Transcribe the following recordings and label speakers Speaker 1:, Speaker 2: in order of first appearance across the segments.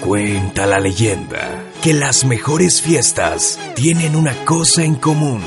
Speaker 1: Cuenta la leyenda que las mejores fiestas tienen una cosa en común.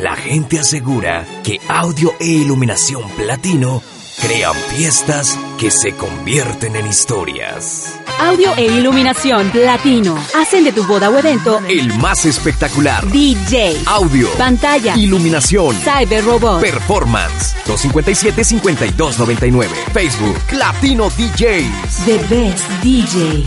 Speaker 1: La gente asegura que audio e iluminación platino crean fiestas que se convierten en historias.
Speaker 2: Audio e iluminación platino hacen de tu boda o evento
Speaker 1: El más espectacular.
Speaker 2: DJ,
Speaker 1: Audio,
Speaker 2: pantalla,
Speaker 1: iluminación,
Speaker 2: cyber robot,
Speaker 1: performance. 257-5299. Facebook, Latino DJs.
Speaker 2: the best DJs.